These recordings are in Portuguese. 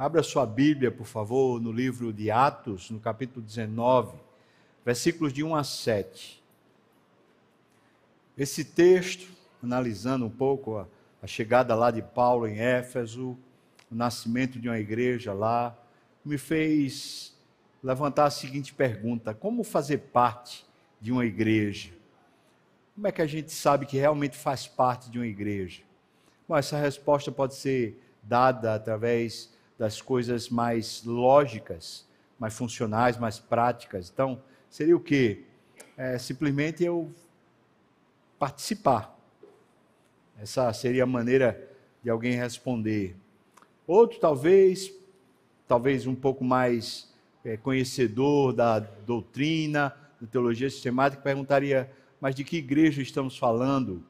Abra sua Bíblia, por favor, no livro de Atos, no capítulo 19, versículos de 1 a 7. Esse texto, analisando um pouco a, a chegada lá de Paulo em Éfeso, o nascimento de uma igreja lá, me fez levantar a seguinte pergunta: como fazer parte de uma igreja? Como é que a gente sabe que realmente faz parte de uma igreja? Bom, essa resposta pode ser dada através das coisas mais lógicas, mais funcionais, mais práticas. Então, seria o quê? É, simplesmente eu participar. Essa seria a maneira de alguém responder. Outro, talvez, talvez um pouco mais é, conhecedor da doutrina, da teologia sistemática, perguntaria: mas de que igreja estamos falando?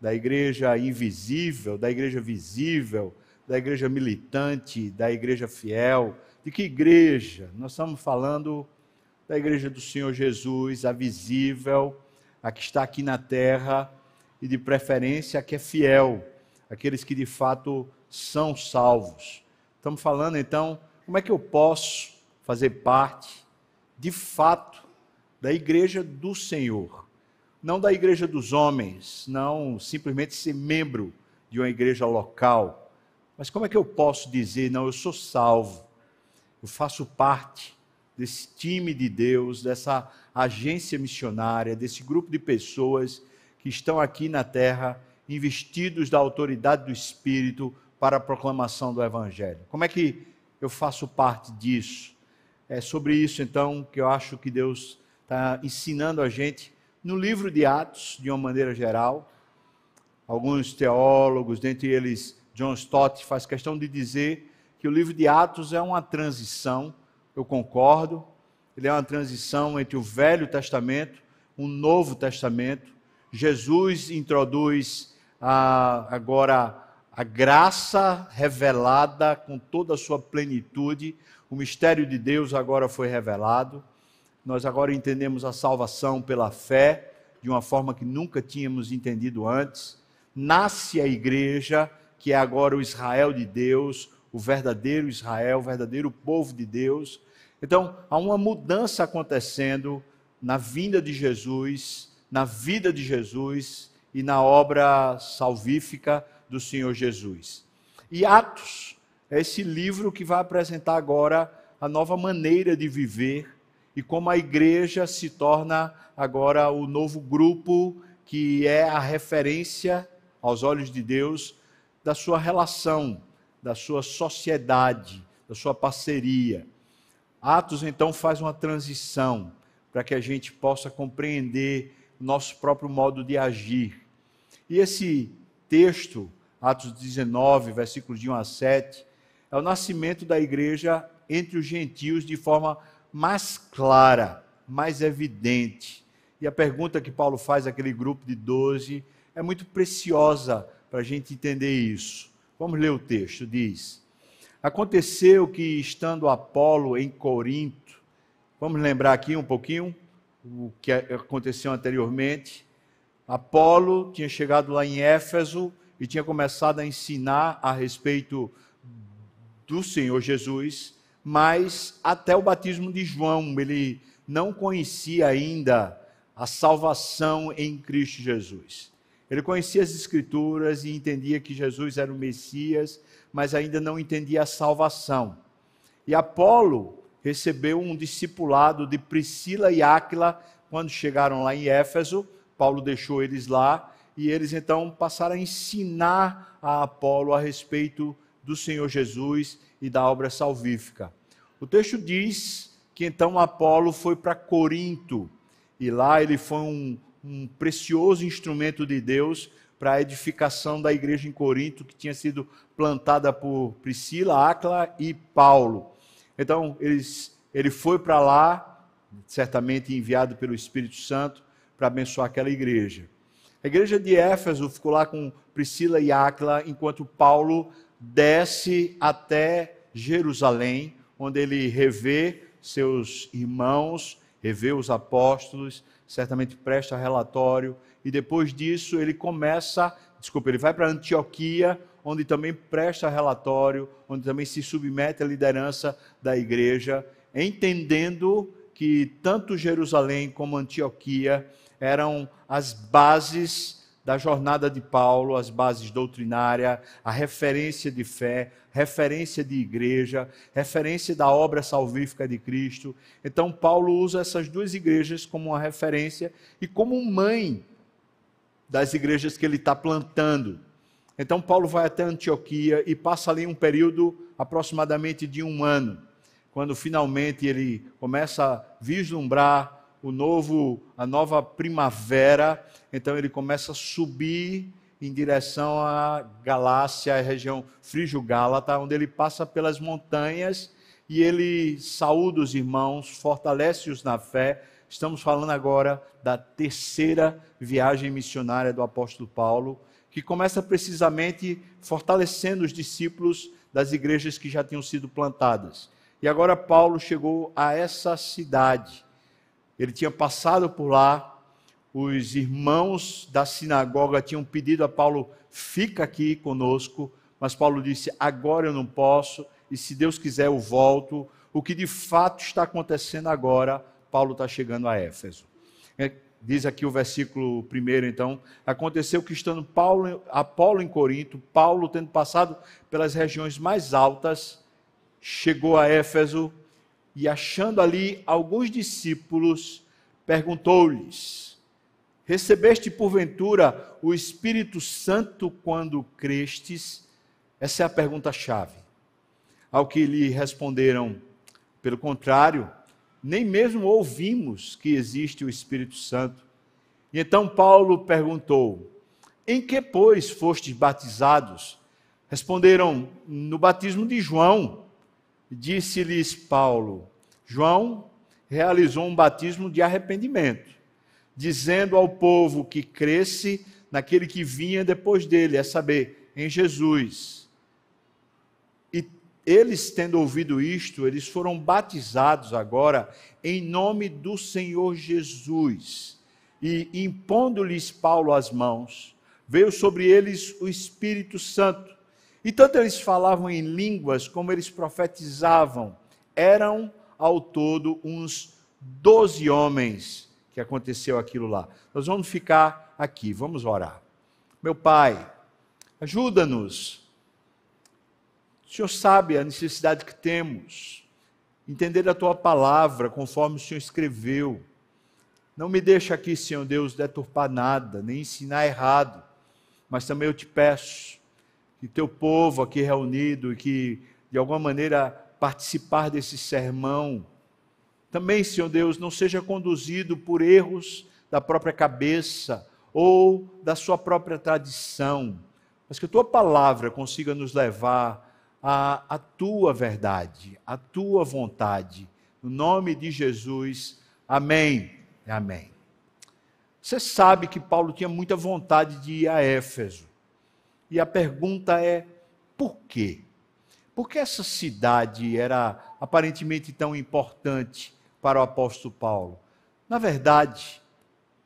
Da igreja invisível, da igreja visível, da igreja militante, da igreja fiel? De que igreja? Nós estamos falando da igreja do Senhor Jesus, a visível, a que está aqui na terra e de preferência a que é fiel, aqueles que de fato são salvos. Estamos falando então, como é que eu posso fazer parte, de fato, da igreja do Senhor? Não da igreja dos homens, não simplesmente ser membro de uma igreja local. Mas como é que eu posso dizer, não, eu sou salvo, eu faço parte desse time de Deus, dessa agência missionária, desse grupo de pessoas que estão aqui na terra, investidos da autoridade do Espírito para a proclamação do Evangelho. Como é que eu faço parte disso? É sobre isso, então, que eu acho que Deus está ensinando a gente no livro de Atos, de uma maneira geral. Alguns teólogos, dentre eles John Stott, faz questão de dizer que o livro de Atos é uma transição, eu concordo, ele é uma transição entre o Velho Testamento o Novo Testamento. Jesus introduz ah, agora a graça revelada com toda a sua plenitude, o mistério de Deus agora foi revelado. Nós agora entendemos a salvação pela fé de uma forma que nunca tínhamos entendido antes. Nasce a igreja, que é agora o Israel de Deus, o verdadeiro Israel, o verdadeiro povo de Deus. Então, há uma mudança acontecendo na vinda de Jesus, na vida de Jesus e na obra salvífica do Senhor Jesus. E Atos é esse livro que vai apresentar agora a nova maneira de viver e como a igreja se torna agora o novo grupo que é a referência aos olhos de Deus da sua relação, da sua sociedade, da sua parceria. Atos então faz uma transição para que a gente possa compreender nosso próprio modo de agir. E esse texto, Atos 19, versículos de 1 a 7, é o nascimento da igreja entre os gentios de forma mais clara, mais evidente. E a pergunta que Paulo faz àquele grupo de 12 é muito preciosa para a gente entender isso. Vamos ler o texto, diz. Aconteceu que, estando Apolo em Corinto, vamos lembrar aqui um pouquinho o que aconteceu anteriormente. Apolo tinha chegado lá em Éfeso e tinha começado a ensinar a respeito do Senhor Jesus, mas até o batismo de João, ele não conhecia ainda a salvação em Cristo Jesus. Ele conhecia as Escrituras e entendia que Jesus era o Messias, mas ainda não entendia a salvação. E Apolo recebeu um discipulado de Priscila e Áquila quando chegaram lá em Éfeso. Paulo deixou eles lá e eles então passaram a ensinar a Apolo a respeito do Senhor Jesus e da obra salvífica. O texto diz que então Apolo foi para Corinto e lá ele foi um, um precioso instrumento de Deus para a edificação da igreja em Corinto, que tinha sido plantada por Priscila, Áquila e Paulo. Então, eles, ele foi para lá, certamente enviado pelo Espírito Santo, para abençoar aquela igreja. A igreja de Éfeso ficou lá com Priscila e Áquila, enquanto Paulo desce até Jerusalém, onde ele revê seus irmãos, revê os apóstolos, certamente presta relatório, e depois disso ele começa, desculpa, ele vai para Antioquia, onde também presta relatório, onde também se submete à liderança da igreja, entendendo que tanto Jerusalém como Antioquia eram as bases da jornada de Paulo, as bases doutrinárias, a referência de fé, referência de igreja, referência da obra salvífica de Cristo. Então, Paulo usa essas duas igrejas como uma referência e como mãe das igrejas que ele está plantando. Então, Paulo vai até Antioquia e passa ali um período aproximadamente de um ano, quando finalmente ele começa a vislumbrar o novo, a nova primavera, então ele começa a subir em direção à Galácia, a região frígio-gálata, onde ele passa pelas montanhas e ele saúda os irmãos, fortalece-os na fé. Estamos falando agora da terceira viagem missionária do apóstolo Paulo, que começa precisamente fortalecendo os discípulos das igrejas que já tinham sido plantadas. E agora Paulo chegou a essa cidade ele tinha passado por lá, os irmãos da sinagoga tinham pedido a Paulo: fica aqui conosco, mas Paulo disse: agora eu não posso, e se Deus quiser eu volto. O que de fato está acontecendo agora, Paulo está chegando a Éfeso. É, diz aqui o versículo primeiro, então, aconteceu que estando Paulo, Apolo em Corinto, Paulo tendo passado pelas regiões mais altas, chegou a Éfeso e achando ali alguns discípulos, perguntou-lhes: Recebeste porventura o Espírito Santo quando crestes? Essa é a pergunta-chave. Ao que lhe responderam: Pelo contrário, nem mesmo ouvimos que existe o Espírito Santo. E então Paulo perguntou: Em que, pois, fostes batizados? Responderam: No batismo de João. Disse-lhes Paulo: João realizou um batismo de arrependimento, dizendo ao povo que cresce naquele que vinha depois dele, é saber, em Jesus. E eles, tendo ouvido isto, eles foram batizados agora em nome do Senhor Jesus. E impondo-lhes Paulo as mãos, veio sobre eles o Espírito Santo e tanto eles falavam em línguas como eles profetizavam. Eram ao todo uns doze homens que aconteceu aquilo lá. Nós vamos ficar aqui, vamos orar. Meu Pai, ajuda-nos. O Senhor sabe a necessidade que temos, entender a tua palavra conforme o Senhor escreveu. Não me deixa aqui, Senhor Deus, deturpar nada, nem ensinar errado, mas também eu te peço que teu povo aqui reunido e que, de alguma maneira, participar desse sermão, também, Senhor Deus, não seja conduzido por erros da própria cabeça ou da sua própria tradição, mas que a tua palavra consiga nos levar à, à tua verdade, à tua vontade. No nome de Jesus, amém. Amém. Você sabe que Paulo tinha muita vontade de ir a Éfeso. E a pergunta é: por quê? Por que essa cidade era aparentemente tão importante para o apóstolo Paulo? Na verdade,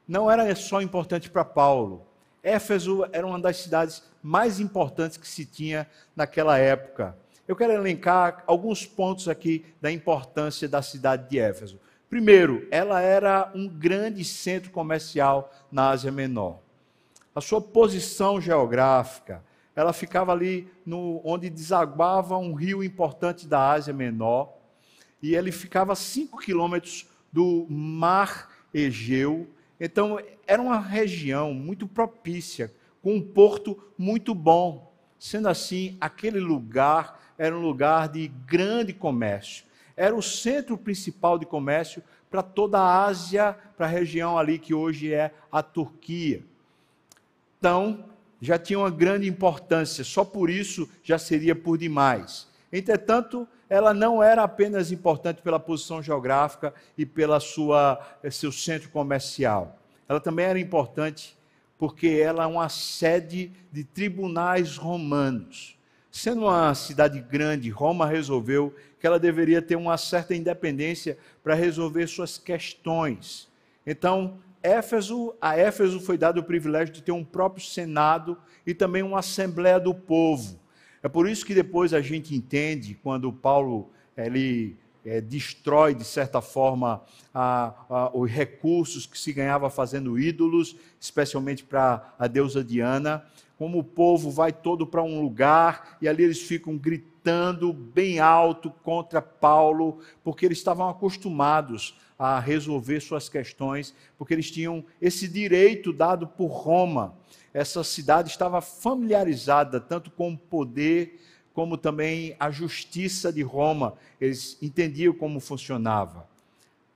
não era só importante para Paulo. Éfeso era uma das cidades mais importantes que se tinha naquela época. Eu quero elencar alguns pontos aqui da importância da cidade de Éfeso. Primeiro, ela era um grande centro comercial na Ásia Menor a sua posição geográfica, ela ficava ali no, onde desaguava um rio importante da Ásia Menor, e ele ficava a 5 quilômetros do mar Egeu. Então, era uma região muito propícia, com um porto muito bom. Sendo assim, aquele lugar era um lugar de grande comércio. Era o centro principal de comércio para toda a Ásia, para a região ali que hoje é a Turquia então já tinha uma grande importância, só por isso já seria por demais. Entretanto, ela não era apenas importante pela posição geográfica e pela sua eh, seu centro comercial. Ela também era importante porque ela é uma sede de tribunais romanos. Sendo uma cidade grande, Roma resolveu que ela deveria ter uma certa independência para resolver suas questões. Então, Éfeso, a Éfeso foi dado o privilégio de ter um próprio senado e também uma assembleia do povo. É por isso que depois a gente entende quando Paulo ele é, destrói de certa forma a, a, os recursos que se ganhava fazendo ídolos, especialmente para a deusa Diana. Como o povo vai todo para um lugar e ali eles ficam gritando bem alto contra Paulo, porque eles estavam acostumados a resolver suas questões, porque eles tinham esse direito dado por Roma. Essa cidade estava familiarizada tanto com o poder como também a justiça de Roma. Eles entendiam como funcionava.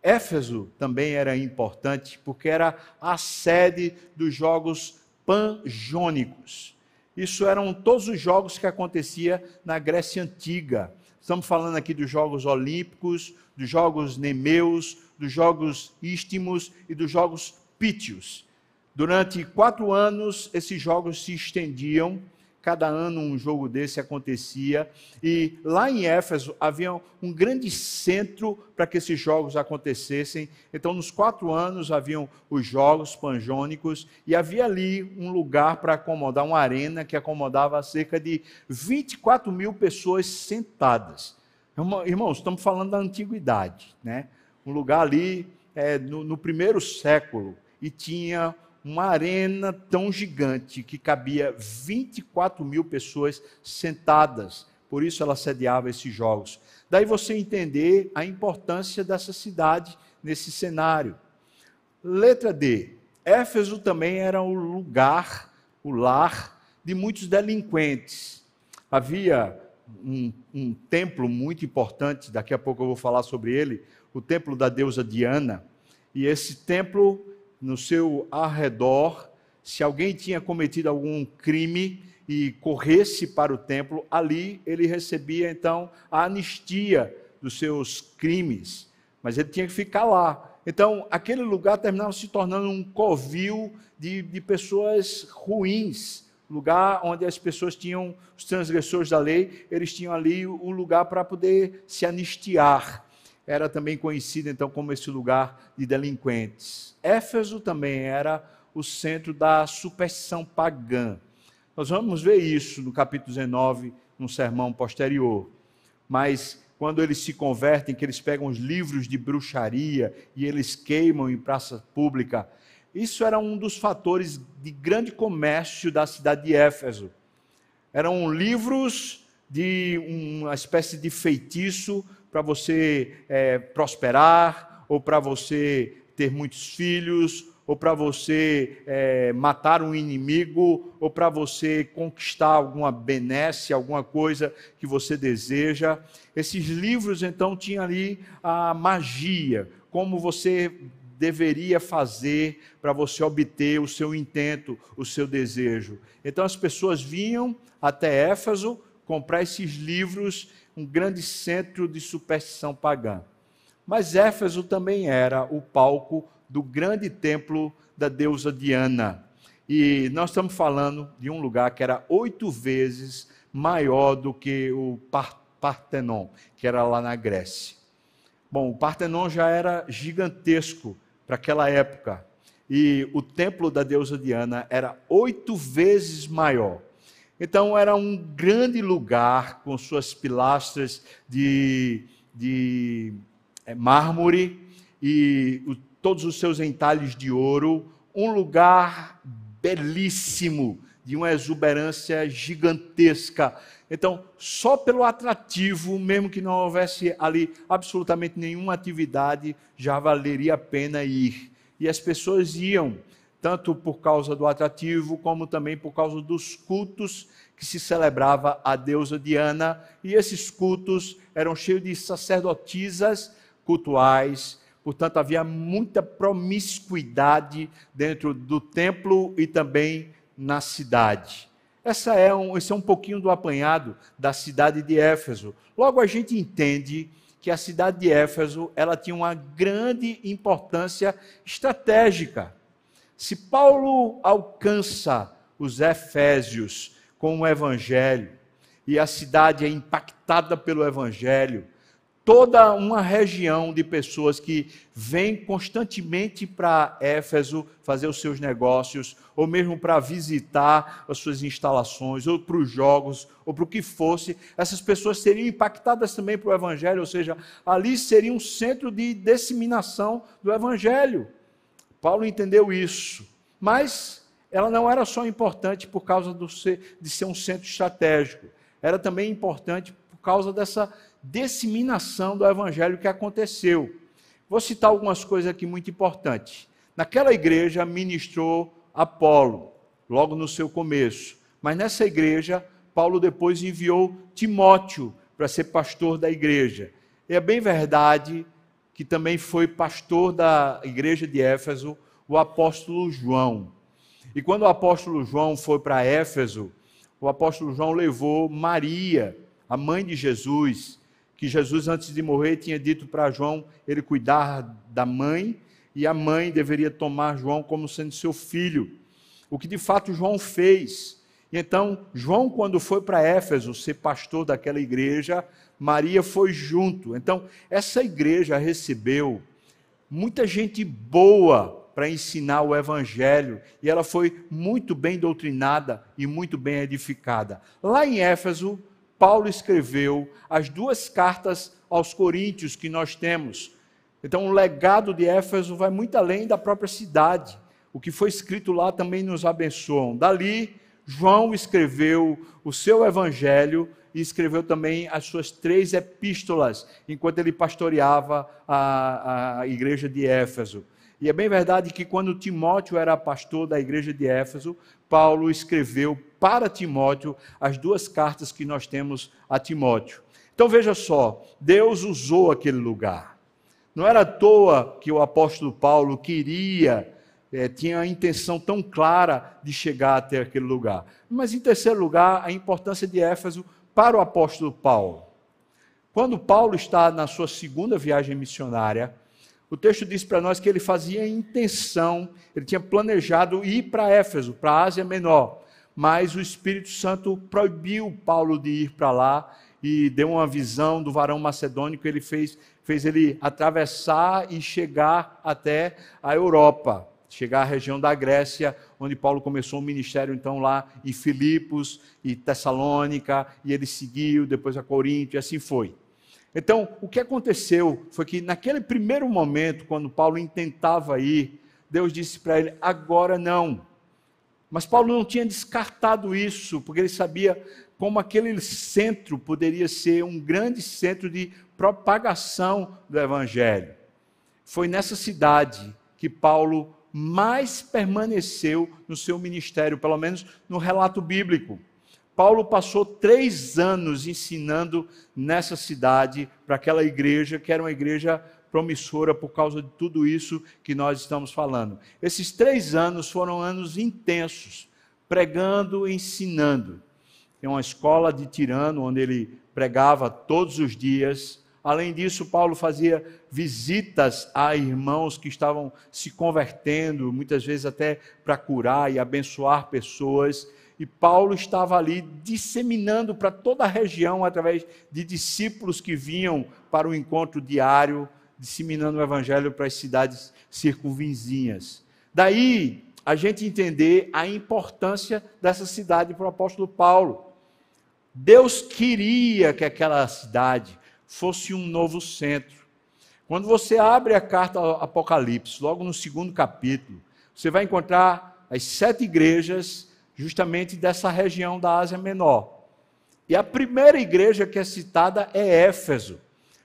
Éfeso também era importante porque era a sede dos jogos panjônicos. Isso eram todos os jogos que acontecia na Grécia antiga. Estamos falando aqui dos Jogos Olímpicos, dos Jogos Nemeus, dos Jogos Istmos e dos Jogos Pítios. Durante quatro anos, esses jogos se estendiam, cada ano um jogo desse acontecia, e lá em Éfeso havia um grande centro para que esses jogos acontecessem. Então, nos quatro anos haviam os jogos panjônicos, e havia ali um lugar para acomodar, uma arena que acomodava cerca de 24 mil pessoas sentadas. Irmãos, estamos falando da antiguidade, né? um lugar ali é, no, no primeiro século e tinha uma arena tão gigante que cabia 24 mil pessoas sentadas. Por isso ela sediava esses jogos. Daí você entender a importância dessa cidade nesse cenário. Letra D. Éfeso também era o lugar, o lar de muitos delinquentes. Havia um, um templo muito importante, daqui a pouco eu vou falar sobre ele, o templo da deusa Diana, e esse templo, no seu arredor, se alguém tinha cometido algum crime e corresse para o templo, ali ele recebia então a anistia dos seus crimes, mas ele tinha que ficar lá. Então, aquele lugar terminava se tornando um covil de, de pessoas ruins, lugar onde as pessoas tinham, os transgressores da lei, eles tinham ali o lugar para poder se anistiar era também conhecido então como esse lugar de delinquentes. Éfeso também era o centro da superstição pagã. Nós vamos ver isso no capítulo 19, num sermão posterior. Mas quando eles se convertem, que eles pegam os livros de bruxaria e eles queimam em praça pública, isso era um dos fatores de grande comércio da cidade de Éfeso. Eram livros de uma espécie de feitiço para você é, prosperar, ou para você ter muitos filhos, ou para você é, matar um inimigo, ou para você conquistar alguma benesse, alguma coisa que você deseja. Esses livros, então, tinham ali a magia, como você deveria fazer para você obter o seu intento, o seu desejo. Então, as pessoas vinham até Éfeso comprar esses livros um grande centro de superstição pagã. Mas Éfeso também era o palco do grande templo da deusa Diana. E nós estamos falando de um lugar que era oito vezes maior do que o Partenon, que era lá na Grécia. Bom, o Partenon já era gigantesco para aquela época. E o templo da deusa Diana era oito vezes maior. Então era um grande lugar com suas pilastras de, de é, mármore e o, todos os seus entalhes de ouro, um lugar belíssimo, de uma exuberância gigantesca. Então, só pelo atrativo, mesmo que não houvesse ali absolutamente nenhuma atividade, já valeria a pena ir. E as pessoas iam tanto por causa do atrativo, como também por causa dos cultos que se celebrava a deusa Diana, e esses cultos eram cheios de sacerdotisas cultuais, portanto havia muita promiscuidade dentro do templo e também na cidade. Essa é um, esse é um pouquinho do apanhado da cidade de Éfeso. Logo a gente entende que a cidade de Éfeso ela tinha uma grande importância estratégica. Se Paulo alcança os Efésios com o Evangelho, e a cidade é impactada pelo Evangelho, toda uma região de pessoas que vêm constantemente para Éfeso fazer os seus negócios, ou mesmo para visitar as suas instalações, ou para os jogos, ou para o que fosse. Essas pessoas seriam impactadas também para o Evangelho, ou seja, ali seria um centro de disseminação do Evangelho. Paulo entendeu isso. Mas ela não era só importante por causa ser, de ser um centro estratégico, era também importante por causa dessa disseminação do evangelho que aconteceu. Vou citar algumas coisas aqui muito importantes. Naquela igreja ministrou Apolo, logo no seu começo. Mas nessa igreja, Paulo depois enviou Timóteo para ser pastor da igreja. E é bem verdade que também foi pastor da igreja de Éfeso o apóstolo João. E quando o apóstolo João foi para Éfeso, o apóstolo João levou Maria, a mãe de Jesus, que Jesus, antes de morrer, tinha dito para João ele cuidar da mãe e a mãe deveria tomar João como sendo seu filho. O que de fato João fez. Então, João, quando foi para Éfeso ser pastor daquela igreja, Maria foi junto. Então, essa igreja recebeu muita gente boa para ensinar o evangelho e ela foi muito bem doutrinada e muito bem edificada. Lá em Éfeso, Paulo escreveu as duas cartas aos Coríntios que nós temos. Então, o legado de Éfeso vai muito além da própria cidade. O que foi escrito lá também nos abençoa. Dali, João escreveu o seu evangelho e escreveu também as suas três epístolas, enquanto ele pastoreava a, a igreja de Éfeso. E é bem verdade que quando Timóteo era pastor da igreja de Éfeso, Paulo escreveu para Timóteo as duas cartas que nós temos a Timóteo. Então veja só, Deus usou aquele lugar. Não era à toa que o apóstolo Paulo queria, é, tinha a intenção tão clara de chegar até aquele lugar. Mas em terceiro lugar, a importância de Éfeso para o apóstolo Paulo. Quando Paulo está na sua segunda viagem missionária, o texto diz para nós que ele fazia intenção, ele tinha planejado ir para Éfeso, para a Ásia Menor, mas o Espírito Santo proibiu Paulo de ir para lá e deu uma visão do varão macedônico, ele fez, fez ele atravessar e chegar até a Europa, chegar à região da Grécia, onde Paulo começou o ministério então lá em Filipos e Tessalônica, e ele seguiu depois a Corinto e assim foi. Então, o que aconteceu foi que naquele primeiro momento, quando Paulo intentava ir, Deus disse para ele: agora não. Mas Paulo não tinha descartado isso, porque ele sabia como aquele centro poderia ser um grande centro de propagação do Evangelho. Foi nessa cidade que Paulo mais permaneceu no seu ministério, pelo menos no relato bíblico. Paulo passou três anos ensinando nessa cidade, para aquela igreja, que era uma igreja promissora por causa de tudo isso que nós estamos falando. Esses três anos foram anos intensos, pregando e ensinando. Tem uma escola de Tirano, onde ele pregava todos os dias. Além disso, Paulo fazia visitas a irmãos que estavam se convertendo, muitas vezes até para curar e abençoar pessoas e Paulo estava ali disseminando para toda a região, através de discípulos que vinham para o encontro diário, disseminando o evangelho para as cidades circunvizinhas. Daí a gente entender a importância dessa cidade para o apóstolo Paulo. Deus queria que aquela cidade fosse um novo centro. Quando você abre a carta Apocalipse, logo no segundo capítulo, você vai encontrar as sete igrejas justamente dessa região da Ásia Menor. E a primeira igreja que é citada é Éfeso,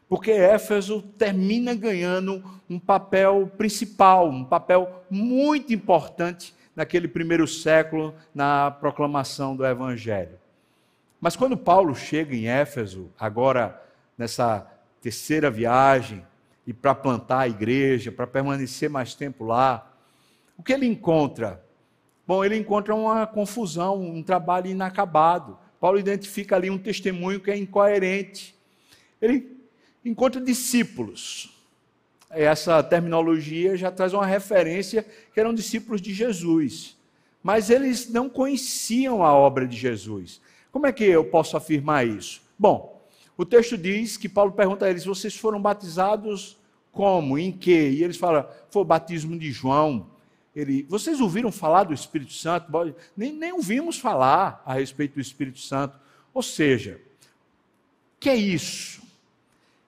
porque Éfeso termina ganhando um papel principal, um papel muito importante naquele primeiro século na proclamação do Evangelho. Mas quando Paulo chega em Éfeso, agora nessa terceira viagem, e para plantar a igreja, para permanecer mais tempo lá, o que ele encontra? Bom, ele encontra uma confusão, um trabalho inacabado. Paulo identifica ali um testemunho que é incoerente. Ele encontra discípulos. Essa terminologia já traz uma referência que eram discípulos de Jesus. Mas eles não conheciam a obra de Jesus. Como é que eu posso afirmar isso? Bom, O texto diz que Paulo pergunta a eles: vocês foram batizados como? Em que? E eles falam: foi o batismo de João. Ele, vocês ouviram falar do Espírito Santo? Nem, nem ouvimos falar a respeito do Espírito Santo. Ou seja, que é isso?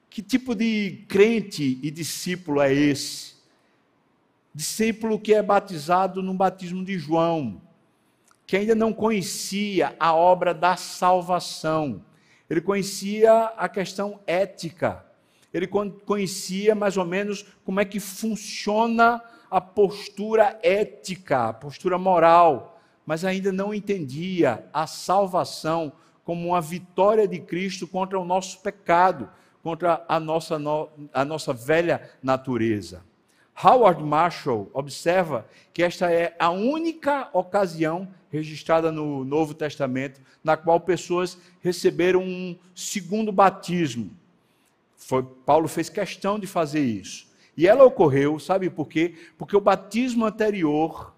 Que tipo de crente e discípulo é esse? Discípulo que é batizado no batismo de João, que ainda não conhecia a obra da salvação, ele conhecia a questão ética, ele conhecia mais ou menos como é que funciona a postura ética, a postura moral, mas ainda não entendia a salvação como uma vitória de Cristo contra o nosso pecado, contra a nossa, a nossa velha natureza. Howard Marshall observa que esta é a única ocasião registrada no Novo Testamento na qual pessoas receberam um segundo batismo. Foi, Paulo fez questão de fazer isso. E ela ocorreu, sabe por quê? Porque o batismo anterior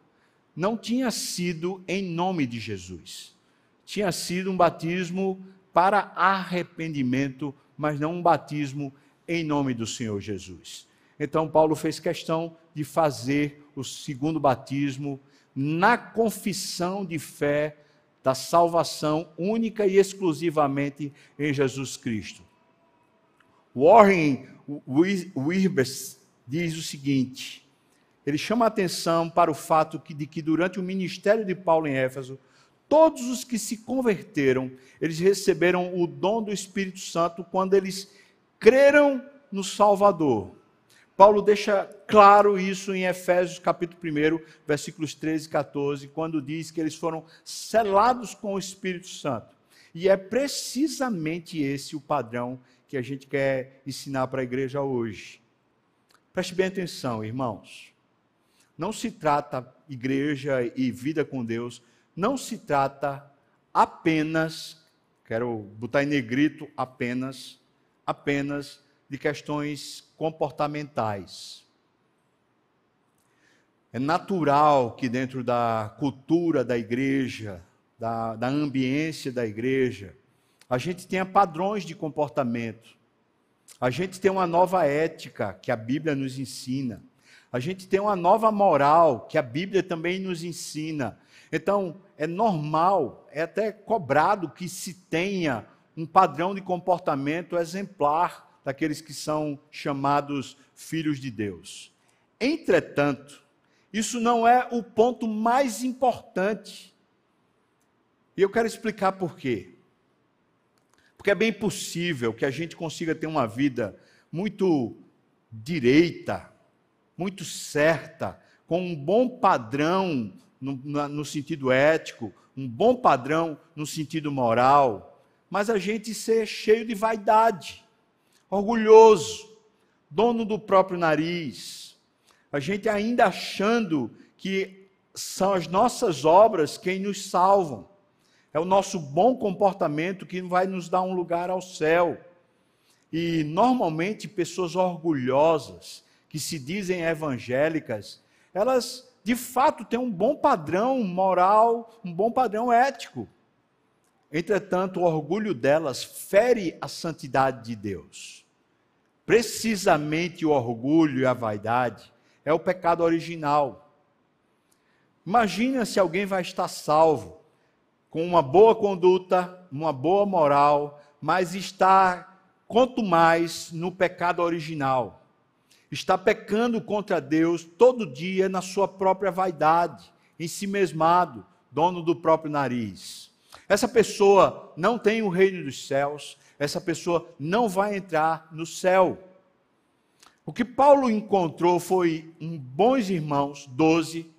não tinha sido em nome de Jesus. Tinha sido um batismo para arrependimento, mas não um batismo em nome do Senhor Jesus. Então, Paulo fez questão de fazer o segundo batismo na confissão de fé da salvação única e exclusivamente em Jesus Cristo. Warren Wirbes diz o seguinte: ele chama a atenção para o fato de que durante o ministério de Paulo em Éfeso, todos os que se converteram, eles receberam o dom do Espírito Santo quando eles creram no Salvador. Paulo deixa claro isso em Efésios capítulo 1, versículos 13 e 14, quando diz que eles foram selados com o Espírito Santo. E é precisamente esse o padrão que a gente quer ensinar para a igreja hoje. Preste bem atenção, irmãos. Não se trata igreja e vida com Deus, não se trata apenas, quero botar em negrito apenas, apenas de questões comportamentais. É natural que dentro da cultura da igreja, da, da ambiência da igreja, a gente tenha padrões de comportamento. A gente tem uma nova ética que a Bíblia nos ensina. A gente tem uma nova moral que a Bíblia também nos ensina. Então, é normal, é até cobrado que se tenha um padrão de comportamento exemplar daqueles que são chamados filhos de Deus. Entretanto, isso não é o ponto mais importante. E eu quero explicar por quê. Porque é bem possível que a gente consiga ter uma vida muito direita, muito certa, com um bom padrão no, no, sentido ético, um bom padrão no sentido moral, mas a gente ser cheio de vaidade orgulhoso, dono do próprio nariz. A gente ainda achando que são as nossas obras quem nos salvam. É o nosso bom comportamento que vai nos dar um lugar ao céu. E normalmente pessoas orgulhosas, que se dizem evangélicas, elas de fato têm um bom padrão moral, um bom padrão ético. Entretanto, o orgulho delas fere a santidade de Deus. Precisamente o orgulho e a vaidade é o pecado original. Imagina se alguém vai estar salvo com uma boa conduta, uma boa moral, mas está quanto mais no pecado original. Está pecando contra Deus todo dia na sua própria vaidade, em si mesmado, dono do próprio nariz. Essa pessoa não tem o reino dos céus, essa pessoa não vai entrar no céu. O que Paulo encontrou foi um bons irmãos, doze,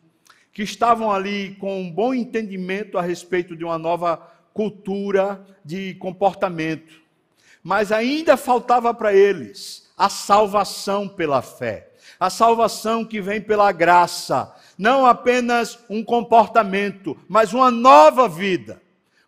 que estavam ali com um bom entendimento a respeito de uma nova cultura de comportamento. Mas ainda faltava para eles a salvação pela fé. A salvação que vem pela graça, não apenas um comportamento, mas uma nova vida.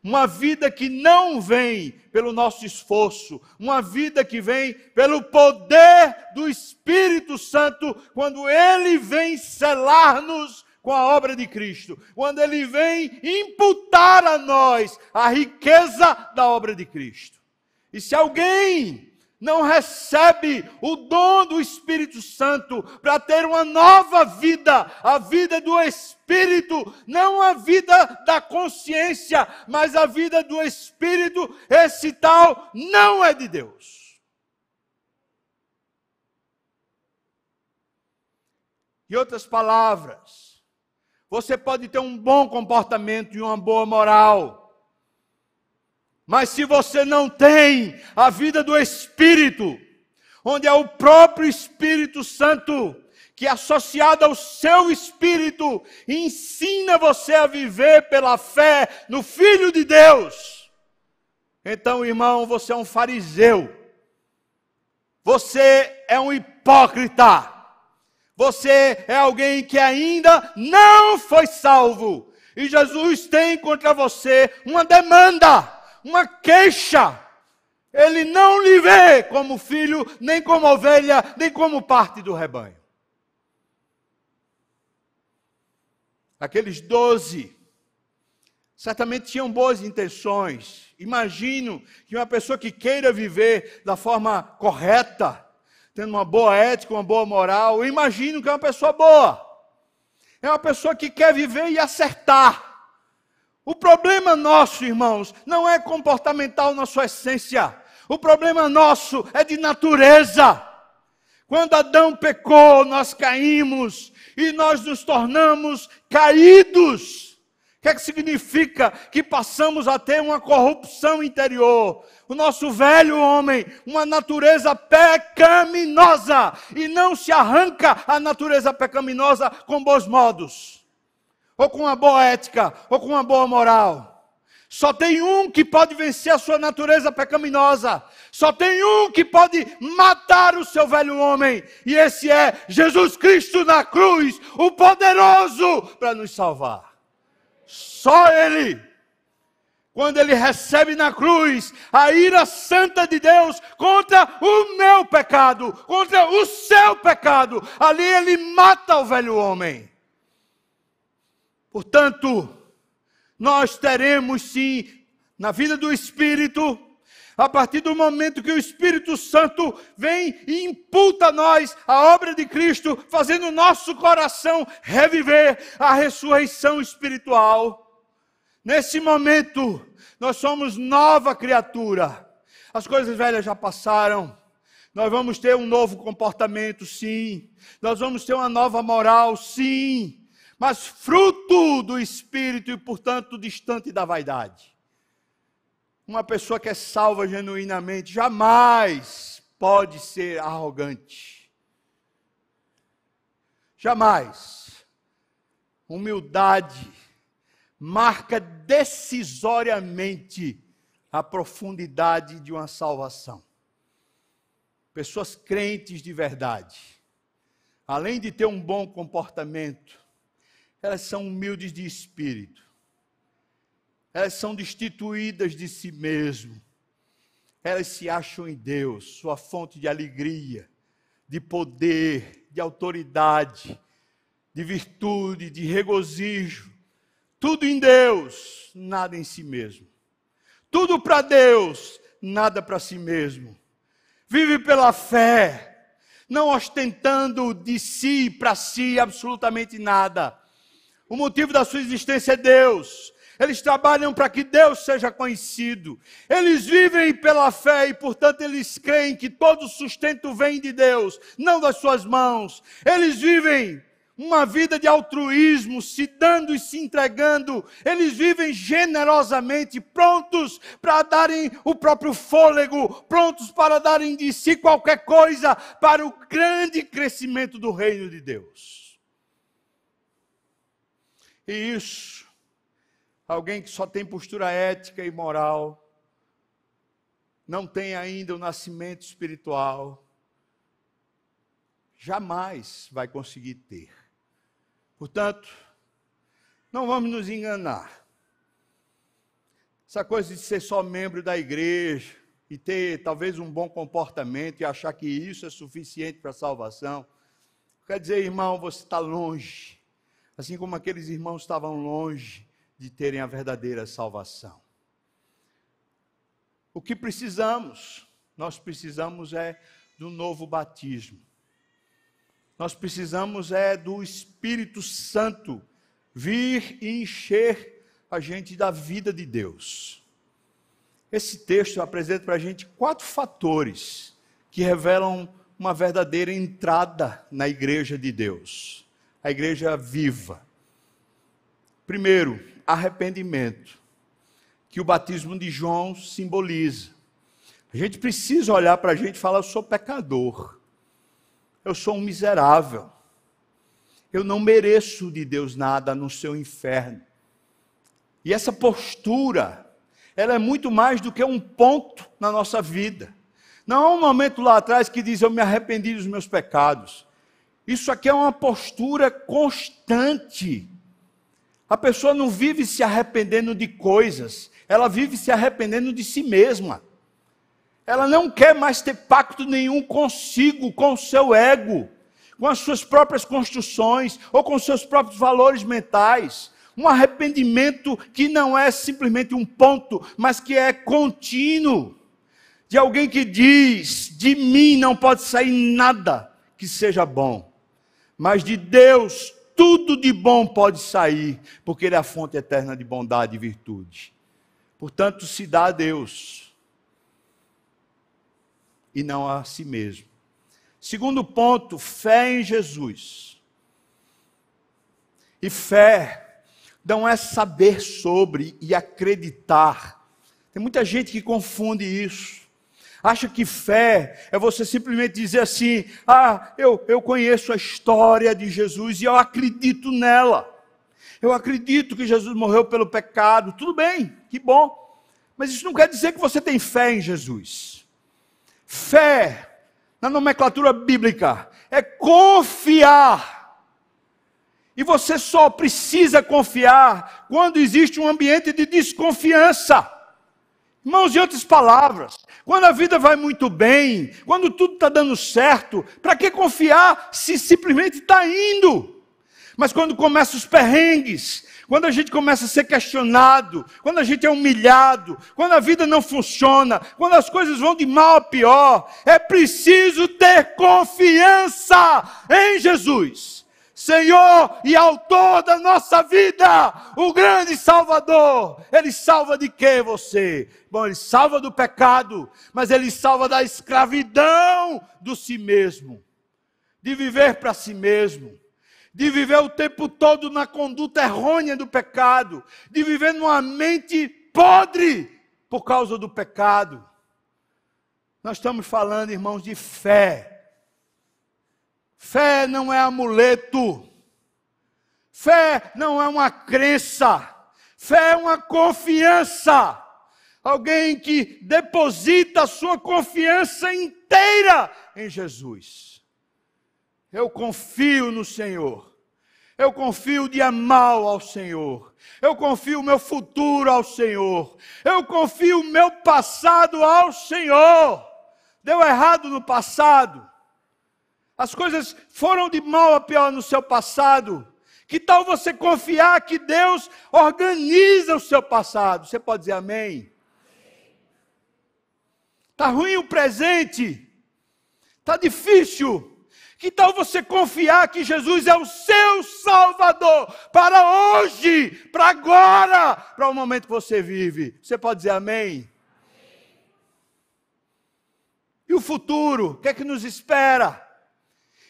Uma vida que não vem pelo nosso esforço, uma vida que vem pelo poder do Espírito Santo, quando ele vem selar-nos com a obra de Cristo, quando ele vem imputar a nós a riqueza da obra de Cristo. E se alguém não recebe o dom do Espírito Santo para ter uma nova vida, a vida do Espírito, não a vida da consciência, mas a vida do Espírito, esse tal não é de Deus. Em outras palavras, você pode ter um bom comportamento e uma boa moral mas se você não tem a vida do Espírito, onde é o próprio Espírito Santo que associado ao seu espírito ensina você a viver pela fé no Filho de Deus. Então, irmão, você é um fariseu. Você é um hipócrita. Você é alguém que ainda não foi salvo. E Jesus tem contra você uma demanda uma queixa. Ele não lhe vê como filho, nem como ovelha, nem como parte do rebanho. Aqueles doze certamente tinham boas intenções. Imagino que uma pessoa que queira viver da forma correta, tendo uma boa ética, uma boa moral, imagino que é uma pessoa boa. É uma pessoa que quer viver e acertar. O problema nosso, irmãos, não é comportamental na sua essência. O problema nosso é de natureza. Quando Adão pecou, nós caímos e nós nos tornamos caídos. O que, é que significa? Que passamos a ter uma corrupção interior. O nosso velho homem, uma natureza pecaminosa. E não se arranca a natureza pecaminosa com bons modos ou com uma boa ética, ou com uma boa moral. Só tem um que pode vencer a sua natureza pecaminosa. Só tem um que pode matar o seu velho homem. E esse é Jesus Cristo na cruz, o poderoso para nos salvar. Só Ele. Quando Ele recebe na cruz a ira santa de Deus contra o meu pecado, contra o seu pecado, ali Ele mata o velho homem. Portanto, nós teremos sim, na vida do Espírito, a partir do momento que o Espírito Santo vem e imputa a nós a obra de Cristo, fazendo o nosso coração reviver a ressurreição espiritual. Nesse momento, nós somos nova criatura. As coisas velhas já passaram. Nós vamos ter um novo comportamento, sim. Nós vamos ter uma nova moral, sim mas fruto do espírito e, portanto, distante da vaidade. Uma pessoa que é salva genuinamente jamais pode ser arrogante. Jamais. Humildade marca decisoriamente a profundidade de uma salvação. Pessoas crentes de verdade, além de ter um bom comportamento, elas são humildes de espírito. Elas são destituídas de si mesmo. Elas se acham em Deus, sua fonte de alegria, de poder, de autoridade, de virtude, de regozijo. Tudo em Deus, nada em si mesmo. Tudo para Deus, nada para si mesmo. Vive pela fé, não ostentando de si para si absolutamente nada o motivo da sua existência é Deus. Eles trabalham para que Deus seja conhecido. Eles vivem pela fé e, portanto, eles creem que todo sustento vem de Deus, não das suas mãos. Eles vivem uma vida de altruísmo, se dando e se entregando. Eles vivem generosamente, prontos para darem o próprio fôlego, prontos para darem de si qualquer coisa para o grande crescimento do reino de Deus. E isso, alguém que só tem postura ética e moral, não tem ainda o nascimento espiritual, jamais vai conseguir ter. Portanto, não vamos nos enganar. Essa coisa de ser só membro da igreja e ter talvez um bom comportamento e achar que isso é suficiente para a salvação, quer dizer, irmão, você está longe assim como aqueles irmãos estavam longe de terem a verdadeira salvação. O que precisamos? Nós precisamos é do novo batismo. Nós precisamos é do Espírito Santo vir e encher a gente da vida de Deus. Esse texto apresenta para a gente quatro fatores que revelam uma verdadeira entrada na igreja de Deus, a igreja viva. Primeiro, arrependimento, que o batismo de João simboliza. A gente precisa olhar para a gente e falar: eu sou pecador, eu sou um miserável, eu não mereço de Deus nada no seu inferno. E essa postura, ela é muito mais do que um ponto na nossa vida. Não há um momento lá atrás que diz eu me arrependi dos meus pecados. Isso aqui é uma postura constante. A pessoa não vive se arrependendo de coisas, ela vive se arrependendo de si mesma. Ela não quer mais ter pacto nenhum consigo, com o seu ego, com as suas próprias construções ou com os seus próprios valores mentais um arrependimento que não é simplesmente um ponto, mas que é contínuo. De alguém que diz: de mim não pode sair nada que seja bom, mas de Deus tudo de bom pode sair, porque Ele é a fonte eterna de bondade e virtude. Portanto, se dá a Deus e não a si mesmo. Segundo ponto, fé em Jesus. E fé não é saber sobre e acreditar. Tem muita gente que confunde isso. Acha que fé é você simplesmente dizer assim: ah, eu, eu conheço a história de Jesus e eu acredito nela. Eu acredito que Jesus morreu pelo pecado. Tudo bem, que bom. Mas isso não quer dizer que você tem fé em Jesus. Fé, na nomenclatura bíblica, é confiar e você só precisa confiar quando existe um ambiente de desconfiança. Irmãos, em outras palavras, quando a vida vai muito bem, quando tudo está dando certo, para que confiar se simplesmente está indo? Mas quando começam os perrengues, quando a gente começa a ser questionado, quando a gente é humilhado, quando a vida não funciona, quando as coisas vão de mal a pior, é preciso ter confiança em Jesus. Senhor e autor da nossa vida, o grande Salvador. Ele salva de quê você? Bom, ele salva do pecado, mas ele salva da escravidão do si mesmo, de viver para si mesmo, de viver o tempo todo na conduta errônea do pecado, de viver numa mente podre por causa do pecado. Nós estamos falando, irmãos, de fé Fé não é amuleto. Fé não é uma crença. Fé é uma confiança. Alguém que deposita a sua confiança inteira em Jesus. Eu confio no Senhor. Eu confio o dia mal ao Senhor. Eu confio o meu futuro ao Senhor. Eu confio o meu passado ao Senhor. Deu errado no passado as coisas foram de mal a pior no seu passado. Que tal você confiar que Deus organiza o seu passado? Você pode dizer amém? Está ruim o presente, está difícil. Que tal você confiar que Jesus é o seu Salvador para hoje, para agora, para o momento que você vive? Você pode dizer amém? E o futuro, o que é que nos espera?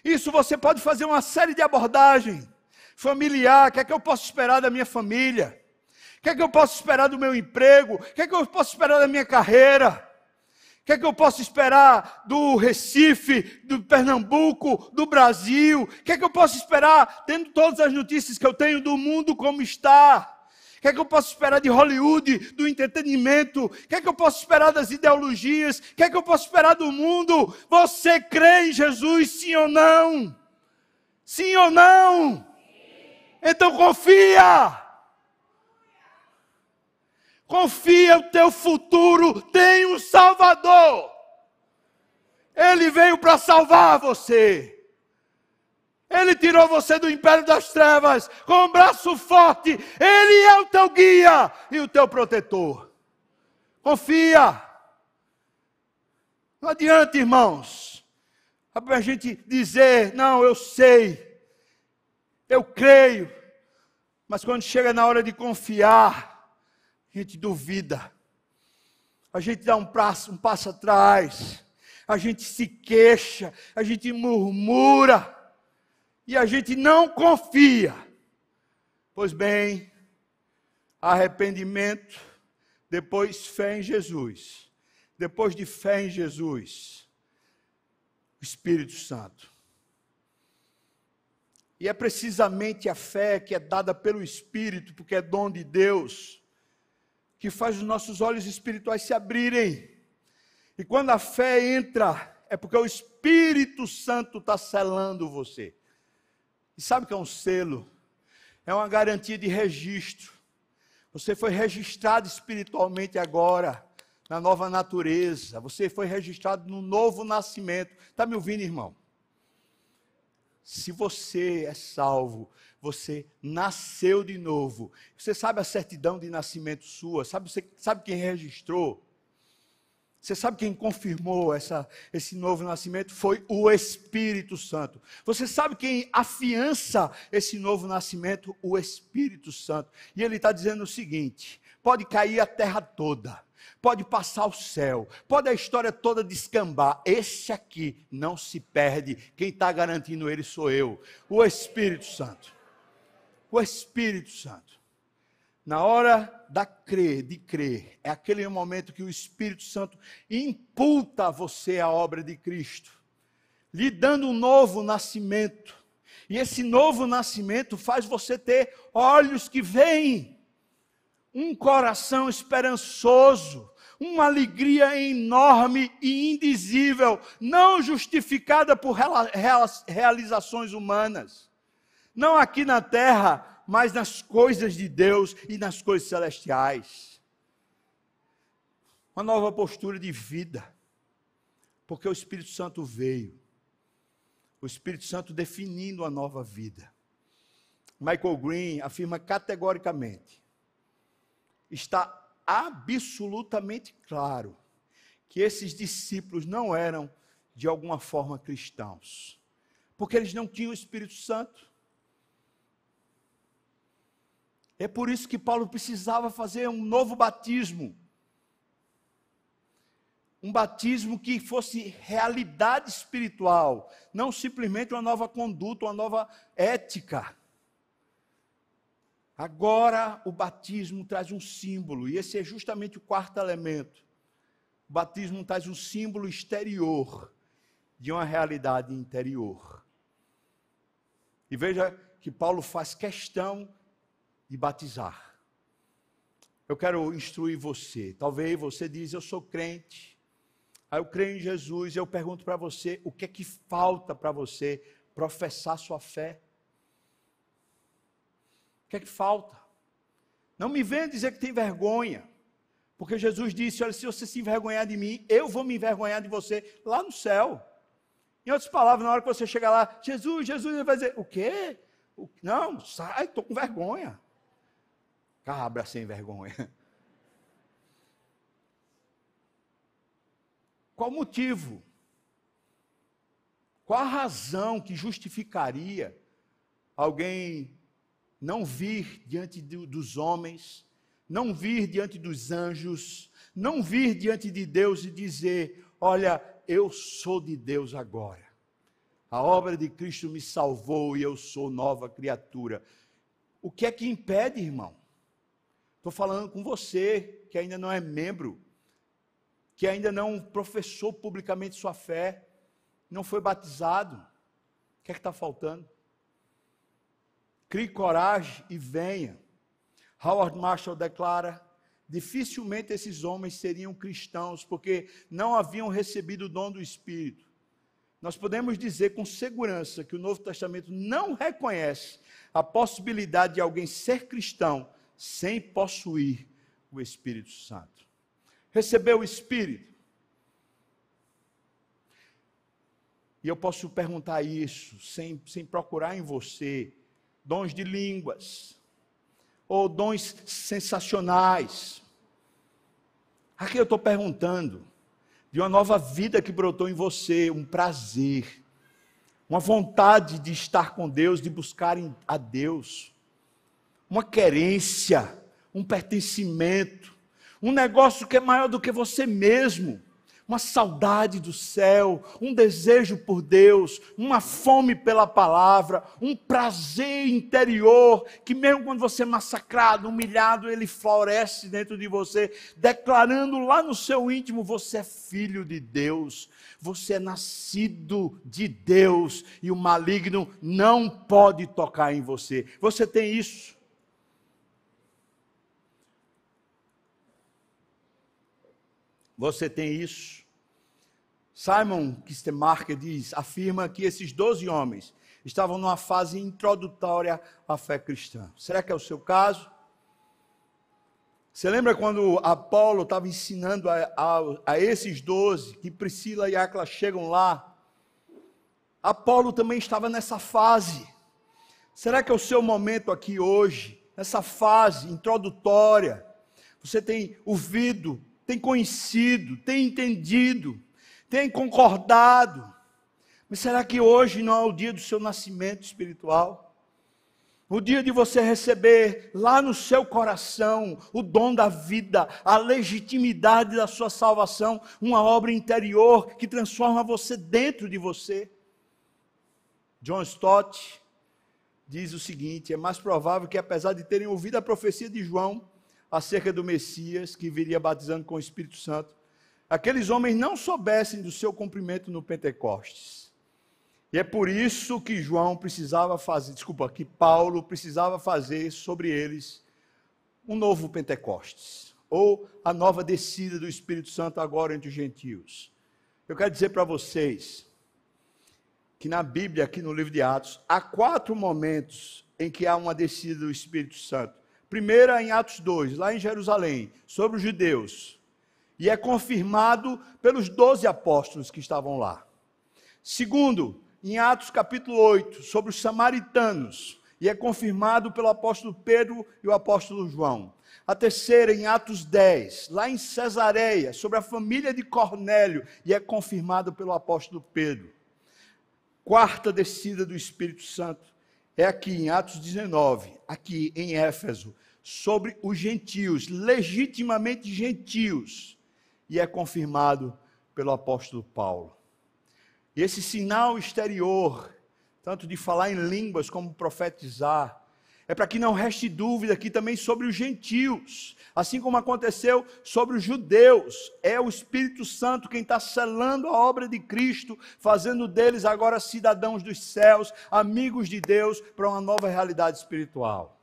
Isso você pode fazer uma série de abordagens familiar, o que é que eu posso esperar da minha família? O que é que eu posso esperar do meu emprego? O que é que eu posso esperar da minha carreira? O que é que eu posso esperar do Recife, do Pernambuco, do Brasil? O que é que eu posso esperar tendo todas as notícias que eu tenho do mundo como está? O que é que eu posso esperar de Hollywood, do entretenimento? O que é que eu posso esperar das ideologias? O que é que eu posso esperar do mundo? Você crê em Jesus, sim ou não? Sim ou não? Então confia. Confia, o teu futuro tem um Salvador. Ele veio para salvar você. Ele tirou você do império das trevas com um braço forte. Ele é o teu guia e o teu protetor. Confia. Não adianta, irmãos, a gente dizer, não, eu sei, eu creio, mas quando chega na hora de confiar, a gente duvida, a gente dá um passo, um passo atrás, a gente se queixa, a gente murmura, e a gente não confia. Pois bem, arrependimento, depois fé em Jesus. Depois de fé em Jesus, o Espírito Santo. E é precisamente a fé que é dada pelo Espírito, porque é dom de Deus, que faz os nossos olhos espirituais se abrirem. E quando a fé entra, é porque o Espírito Santo está selando você. E sabe o que é um selo? É uma garantia de registro. Você foi registrado espiritualmente agora, na nova natureza. Você foi registrado no novo nascimento. Está me ouvindo, irmão? Se você é salvo, você nasceu de novo. Você sabe a certidão de nascimento sua? Sabe, você, sabe quem registrou? Você sabe quem confirmou essa, esse novo nascimento? Foi o Espírito Santo. Você sabe quem afiança esse novo nascimento? O Espírito Santo. E ele está dizendo o seguinte: pode cair a terra toda, pode passar o céu, pode a história toda descambar. Esse aqui não se perde. Quem está garantindo ele sou eu, o Espírito Santo. O Espírito Santo. Na hora da crer, de crer, é aquele momento que o Espírito Santo imputa a você a obra de Cristo, lhe dando um novo nascimento. E esse novo nascimento faz você ter olhos que veem, um coração esperançoso, uma alegria enorme e indizível, não justificada por realizações humanas. Não aqui na terra, mas nas coisas de Deus e nas coisas celestiais. Uma nova postura de vida, porque o Espírito Santo veio. O Espírito Santo definindo a nova vida. Michael Green afirma categoricamente: está absolutamente claro que esses discípulos não eram de alguma forma cristãos, porque eles não tinham o Espírito Santo. É por isso que Paulo precisava fazer um novo batismo. Um batismo que fosse realidade espiritual, não simplesmente uma nova conduta, uma nova ética. Agora o batismo traz um símbolo, e esse é justamente o quarto elemento. O batismo traz um símbolo exterior de uma realidade interior. E veja que Paulo faz questão de batizar. Eu quero instruir você. Talvez você diz, eu sou crente. Aí eu creio em Jesus, eu pergunto para você, o que é que falta para você professar sua fé? O que é que falta? Não me venha dizer que tem vergonha. Porque Jesus disse: Olha, se você se envergonhar de mim, eu vou me envergonhar de você lá no céu. Em outras palavras, na hora que você chegar lá, Jesus, Jesus, ele vai dizer: O quê? Não, sai, estou com vergonha. Cabra sem vergonha. Qual motivo? Qual a razão que justificaria alguém não vir diante dos homens, não vir diante dos anjos, não vir diante de Deus e dizer: Olha, eu sou de Deus agora. A obra de Cristo me salvou e eu sou nova criatura. O que é que impede, irmão? Estou falando com você que ainda não é membro, que ainda não professou publicamente sua fé, não foi batizado. O que é que está faltando? Crie coragem e venha. Howard Marshall declara: dificilmente esses homens seriam cristãos, porque não haviam recebido o dom do Espírito. Nós podemos dizer com segurança que o Novo Testamento não reconhece a possibilidade de alguém ser cristão sem possuir o Espírito Santo. Recebeu o Espírito. E eu posso perguntar isso sem, sem procurar em você dons de línguas ou dons sensacionais. Aqui eu estou perguntando: de uma nova vida que brotou em você, um prazer, uma vontade de estar com Deus, de buscar a Deus, uma querência, um pertencimento, um negócio que é maior do que você mesmo uma saudade do céu, um desejo por Deus, uma fome pela palavra, um prazer interior, que mesmo quando você é massacrado, humilhado, ele floresce dentro de você, declarando lá no seu íntimo: você é filho de Deus, você é nascido de Deus e o maligno não pode tocar em você. Você tem isso? Você tem isso? Simon Kistemarker diz, afirma que esses 12 homens estavam numa fase introdutória à fé cristã. Será que é o seu caso? Você lembra quando Apolo estava ensinando a, a, a esses 12, que Priscila e Acla chegam lá? Apolo também estava nessa fase. Será que é o seu momento aqui hoje, nessa fase introdutória? Você tem ouvido tem conhecido, tem entendido, tem concordado. Mas será que hoje não é o dia do seu nascimento espiritual? O dia de você receber lá no seu coração o dom da vida, a legitimidade da sua salvação, uma obra interior que transforma você dentro de você. John Stott diz o seguinte: é mais provável que, apesar de terem ouvido a profecia de João, acerca do Messias que viria batizando com o Espírito Santo, aqueles homens não soubessem do seu cumprimento no Pentecostes. E é por isso que João precisava fazer, desculpa, que Paulo precisava fazer sobre eles um novo Pentecostes, ou a nova descida do Espírito Santo agora entre os gentios. Eu quero dizer para vocês que na Bíblia, aqui no livro de Atos, há quatro momentos em que há uma descida do Espírito Santo. Primeira em Atos 2, lá em Jerusalém, sobre os judeus. E é confirmado pelos doze apóstolos que estavam lá. Segundo, em Atos capítulo 8, sobre os samaritanos. E é confirmado pelo apóstolo Pedro e o apóstolo João. A terceira, em Atos 10, lá em Cesareia, sobre a família de Cornélio. E é confirmado pelo apóstolo Pedro. Quarta descida do Espírito Santo é aqui em Atos 19, aqui em Éfeso, sobre os gentios, legitimamente gentios, e é confirmado pelo apóstolo Paulo. E esse sinal exterior, tanto de falar em línguas como profetizar, é para que não reste dúvida aqui também sobre os gentios, assim como aconteceu sobre os judeus. É o Espírito Santo quem está selando a obra de Cristo, fazendo deles agora cidadãos dos céus, amigos de Deus, para uma nova realidade espiritual.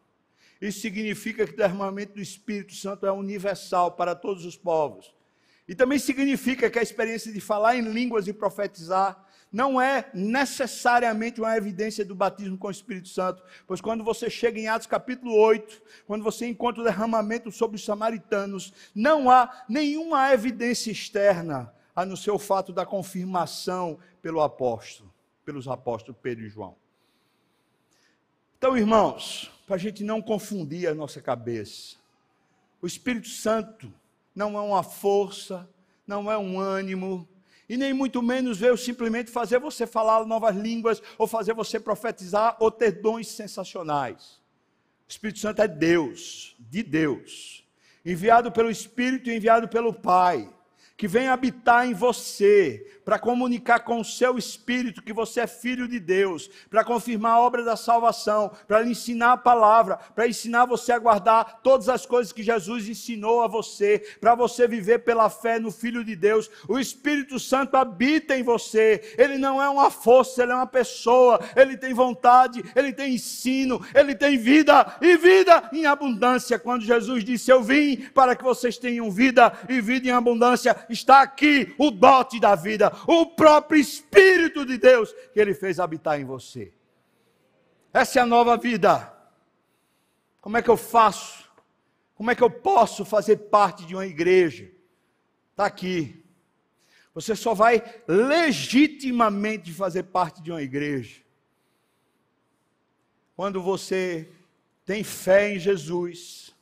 Isso significa que o derramamento do Espírito Santo é universal para todos os povos. E também significa que a experiência de falar em línguas e profetizar não é necessariamente uma evidência do batismo com o Espírito Santo, pois quando você chega em Atos capítulo 8, quando você encontra o derramamento sobre os samaritanos, não há nenhuma evidência externa a não ser o fato da confirmação pelo apóstolo, pelos apóstolos Pedro e João. Então, irmãos, para a gente não confundir a nossa cabeça, o Espírito Santo não é uma força, não é um ânimo, e nem muito menos veio simplesmente fazer você falar novas línguas, ou fazer você profetizar, ou ter dons sensacionais. O Espírito Santo é Deus, de Deus, enviado pelo Espírito e enviado pelo Pai que vem habitar em você, para comunicar com o seu espírito que você é filho de Deus, para confirmar a obra da salvação, para lhe ensinar a palavra, para ensinar você a guardar todas as coisas que Jesus ensinou a você, para você viver pela fé no Filho de Deus. O Espírito Santo habita em você, ele não é uma força, ele é uma pessoa, ele tem vontade, ele tem ensino, ele tem vida e vida em abundância. Quando Jesus disse: Eu vim para que vocês tenham vida e vida em abundância está aqui o dote da vida, o próprio Espírito de Deus que Ele fez habitar em você. Essa é a nova vida. Como é que eu faço? Como é que eu posso fazer parte de uma igreja? Está aqui. Você só vai legitimamente fazer parte de uma igreja quando você tem fé em Jesus.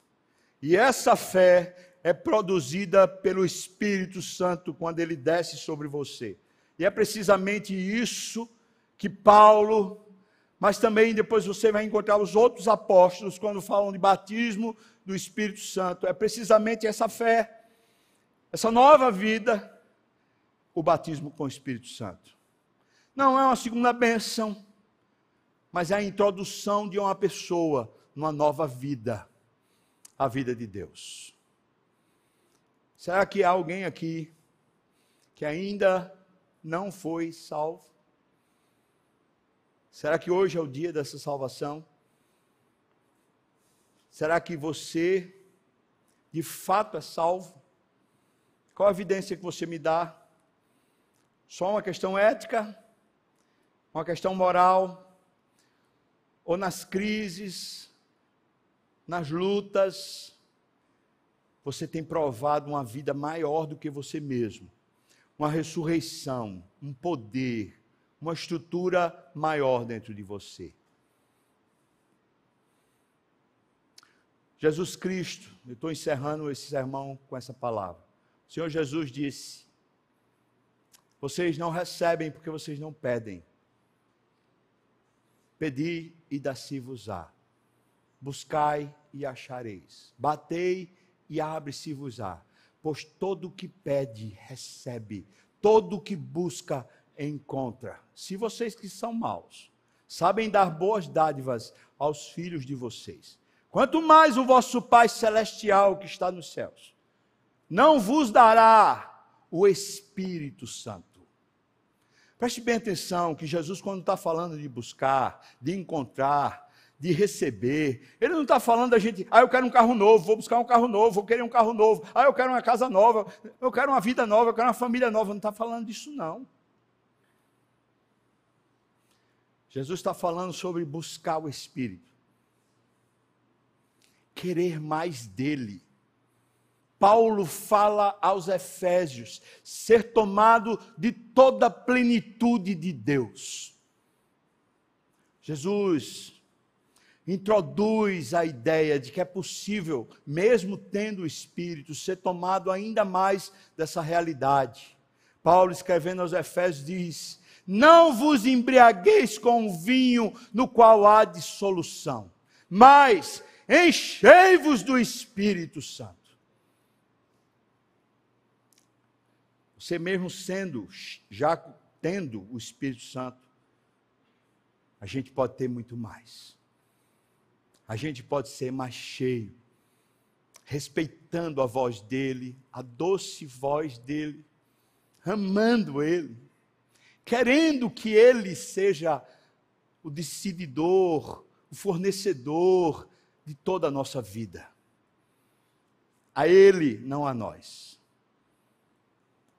E essa fé é produzida pelo Espírito Santo quando ele desce sobre você. E é precisamente isso que Paulo, mas também depois você vai encontrar os outros apóstolos quando falam de batismo do Espírito Santo. É precisamente essa fé, essa nova vida, o batismo com o Espírito Santo. Não é uma segunda bênção, mas é a introdução de uma pessoa numa nova vida, a vida de Deus. Será que há alguém aqui que ainda não foi salvo? Será que hoje é o dia dessa salvação? Será que você de fato é salvo? Qual a evidência que você me dá? Só uma questão ética? Uma questão moral? Ou nas crises, nas lutas, você tem provado uma vida maior do que você mesmo? Uma ressurreição, um poder, uma estrutura maior dentro de você. Jesus Cristo, eu estou encerrando esse sermão com essa palavra. O Senhor Jesus disse: vocês não recebem porque vocês não pedem. Pedi e dá-se-vos-á. Buscai e achareis. Batei e abre-se-vos-á. Pois todo o que pede, recebe. Todo o que busca, encontra. Se vocês que são maus, sabem dar boas dádivas aos filhos de vocês, quanto mais o vosso Pai Celestial que está nos céus, não vos dará o Espírito Santo Preste bem atenção que Jesus, quando está falando de buscar, de encontrar, de receber, ele não está falando da gente, ah, eu quero um carro novo, vou buscar um carro novo, vou querer um carro novo, ah, eu quero uma casa nova, eu quero uma vida nova, eu quero uma família nova. Não está falando disso, não. Jesus está falando sobre buscar o Espírito, querer mais dele. Paulo fala aos Efésios, ser tomado de toda a plenitude de Deus. Jesus introduz a ideia de que é possível, mesmo tendo o Espírito, ser tomado ainda mais dessa realidade. Paulo, escrevendo aos Efésios, diz: Não vos embriagueis com o vinho no qual há dissolução, mas enchei-vos do Espírito Santo. Você mesmo sendo, já tendo o Espírito Santo, a gente pode ter muito mais. A gente pode ser mais cheio, respeitando a voz dele, a doce voz dele, amando ele, querendo que ele seja o decididor, o fornecedor de toda a nossa vida. A ele, não a nós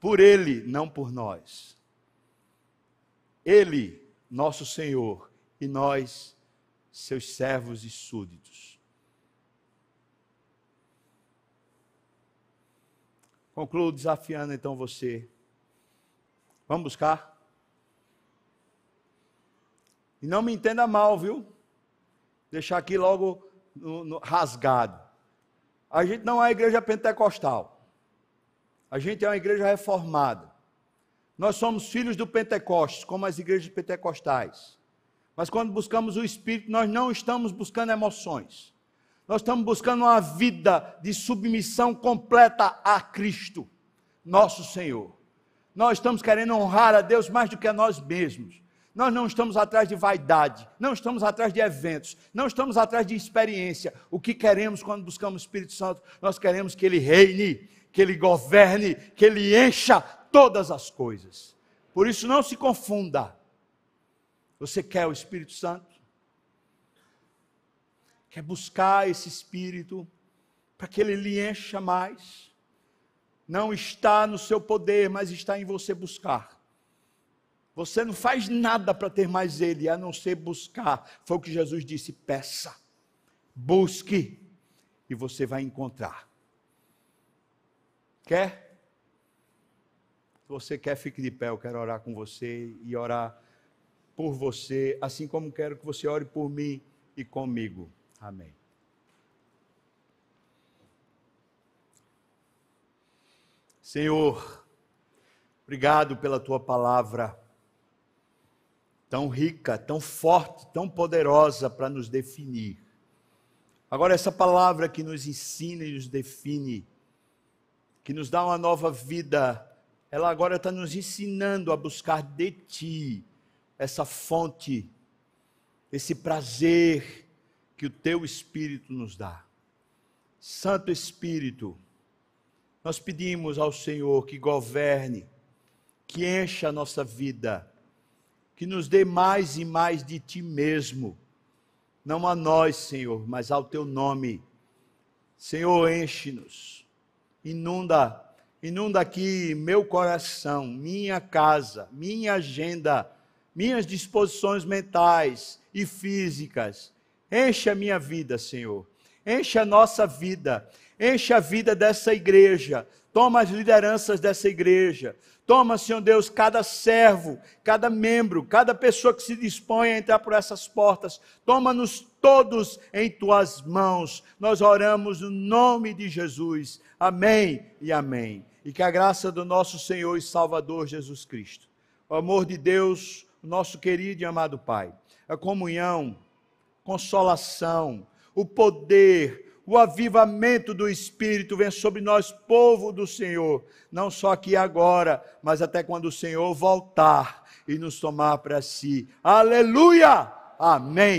por Ele, não por nós. Ele, nosso Senhor, e nós, seus servos e súditos. Concluo desafiando então você. Vamos buscar? E não me entenda mal, viu? Deixar aqui logo no, no, rasgado. A gente não é a igreja pentecostal. A gente é uma igreja reformada. Nós somos filhos do Pentecostes, como as igrejas pentecostais. Mas quando buscamos o Espírito, nós não estamos buscando emoções. Nós estamos buscando uma vida de submissão completa a Cristo, nosso Senhor. Nós estamos querendo honrar a Deus mais do que a nós mesmos. Nós não estamos atrás de vaidade, não estamos atrás de eventos, não estamos atrás de experiência. O que queremos quando buscamos o Espírito Santo? Nós queremos que Ele reine, que Ele governe, que Ele encha todas as coisas. Por isso, não se confunda. Você quer o Espírito Santo? Quer buscar esse Espírito para que Ele lhe encha mais? Não está no seu poder, mas está em você buscar. Você não faz nada para ter mais Ele, a não ser buscar. Foi o que Jesus disse: peça, busque, e você vai encontrar. Quer? Se você quer, fique de pé. Eu quero orar com você e orar por você, assim como quero que você ore por mim e comigo. Amém. Senhor, obrigado pela tua palavra, tão rica, tão forte, tão poderosa para nos definir. Agora, essa palavra que nos ensina e nos define, que nos dá uma nova vida, ela agora está nos ensinando a buscar de Ti essa fonte, esse prazer que o Teu Espírito nos dá. Santo Espírito, nós pedimos ao Senhor que governe, que encha a nossa vida, que nos dê mais e mais de Ti mesmo, não a nós, Senhor, mas ao Teu nome. Senhor, enche-nos, inunda, inunda aqui meu coração, minha casa, minha agenda, minhas disposições mentais e físicas. Enche a minha vida, Senhor. Enche a nossa vida Enche a vida dessa igreja. Toma as lideranças dessa igreja. Toma, Senhor Deus, cada servo, cada membro, cada pessoa que se dispõe a entrar por essas portas. Toma-nos todos em tuas mãos. Nós oramos no nome de Jesus. Amém e amém. E que a graça do nosso Senhor e Salvador Jesus Cristo, o amor de Deus, nosso querido e amado Pai, a comunhão, consolação, o poder, o avivamento do Espírito vem sobre nós, povo do Senhor, não só aqui agora, mas até quando o Senhor voltar e nos tomar para si. Aleluia! Amém.